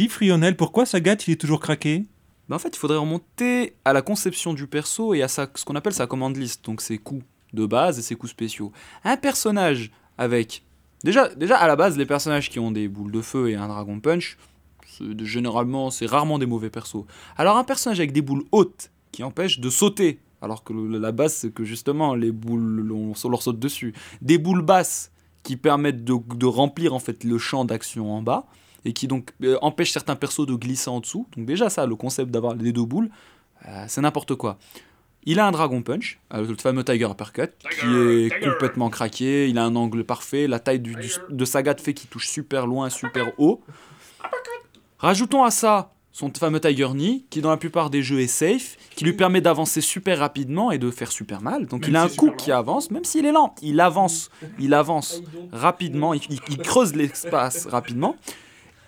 Dis pourquoi Sagat il est toujours craqué? Bah, en fait, il faudrait remonter à la conception du perso et à ce qu'on appelle sa commande list, donc ses coups de base et ses coups spéciaux. Un personnage avec. Déjà, déjà à la base, les personnages qui ont des boules de feu et un dragon punch, généralement, c'est rarement des mauvais persos. Alors, un personnage avec des boules hautes qui empêchent de sauter, alors que la base, c'est que justement, les boules, on leur saute dessus. Des boules basses qui permettent de, de remplir en fait le champ d'action en bas et qui donc euh, empêchent certains persos de glisser en dessous. Donc déjà ça, le concept d'avoir les deux boules, euh, c'est n'importe quoi. Il a un Dragon Punch, euh, le fameux Tiger Uppercut, qui est complètement craqué, il a un angle parfait, la taille du, du- de Sagat fait qu'il touche super loin, super haut. Rajoutons à ça son fameux Tiger Knee, qui dans la plupart des jeux est safe, qui lui permet d'avancer super rapidement et de faire super mal. Donc Même il a un coup qui avance, même s'il est lent, il avance, il avance rapidement, il creuse l'espace rapidement.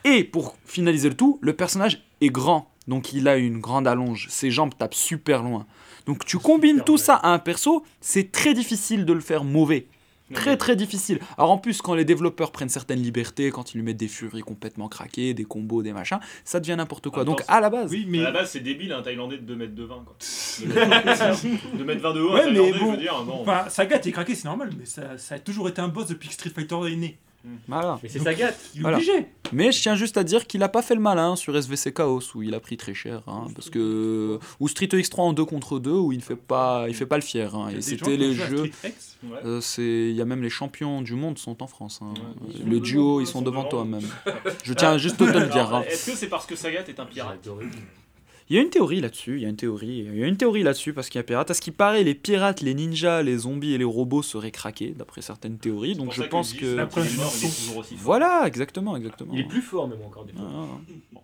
Et pour finaliser le tout, le personnage est grand, donc il a une grande allonge, ses jambes tapent super loin. Donc tu combines tout ça à un perso, c'est très difficile de le faire mauvais. Très très difficile. Alors en plus, quand les développeurs prennent certaines libertés, quand ils lui mettent des furies complètement craquées, des combos, des machins, ça devient n'importe quoi. Donc à la base, Oui, À mais la base, c'est débile, un Thaïlandais de 2 mètres de 20. Quoi. De mètre 20 de haut, Ouais, un mais bon. je veux dire, bon. Sagat est craqué, c'est normal, mais ça, ça a toujours été un boss depuis que Street Fighter est né. voilà. Mais c'est Sagat. Il est Voilà. obligé. Mais je tiens juste à dire qu'il a pas fait le malin sur SVC Chaos où il a pris très cher, hein, parce que ou Street X3 en 2 contre 2 où il fait pas, il fait pas le fier. hein, et c'était les jeux. Ouais. euh, c'est, il y a même les champions du monde sont en France. hein. Ouais. Le duo, ils sont devant toi même. Je tiens juste à te le dire. Hein. Est-ce que c'est parce que Sagat est un pirate? Il y a une théorie là-dessus, il y a une théorie, il y a une théorie là-dessus parce qu'il y a pirates. À ce qui paraît, les pirates, les ninjas, les zombies et les robots seraient craqués d'après certaines théories. Donc je pense que La La preuve, il est ils mort, sont- il est toujours aussi fort. voilà, exactement, exactement. Il est plus fort même encore des Ah, fois. ah.